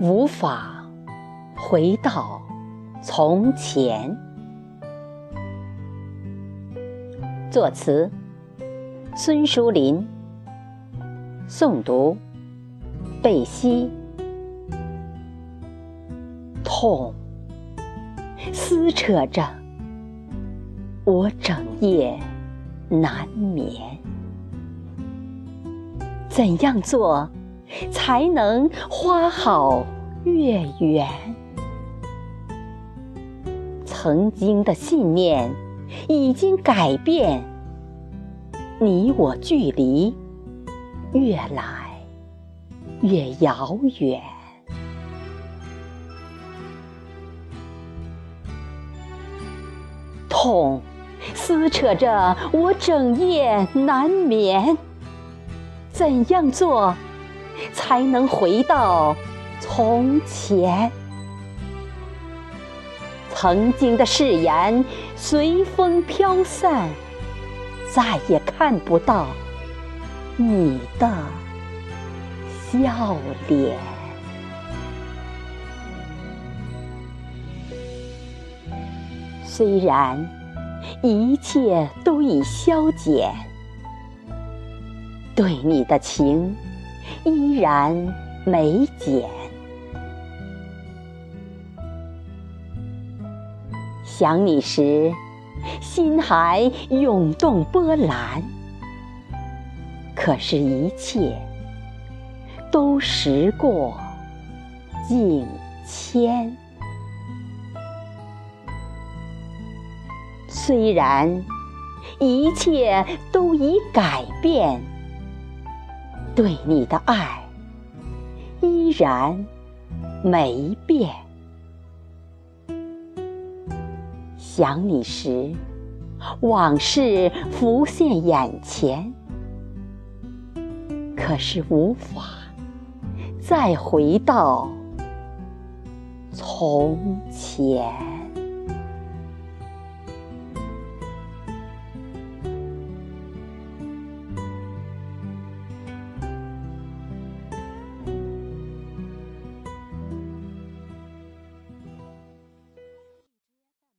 无法回到从前。作词：孙淑林。诵读：贝西。痛，撕扯着我整夜难眠。怎样做才能花好月圆？曾经的信念已经改变，你我距离越来越遥远。痛，撕扯着我整夜难眠。怎样做才能回到从前？曾经的誓言随风飘散，再也看不到你的笑脸。虽然一切都已消减，对你的情依然没减。想你时，心还涌动波澜，可是，一切都时过境迁。虽然一切都已改变，对你的爱依然没变。想你时，往事浮现眼前，可是无法再回到从前。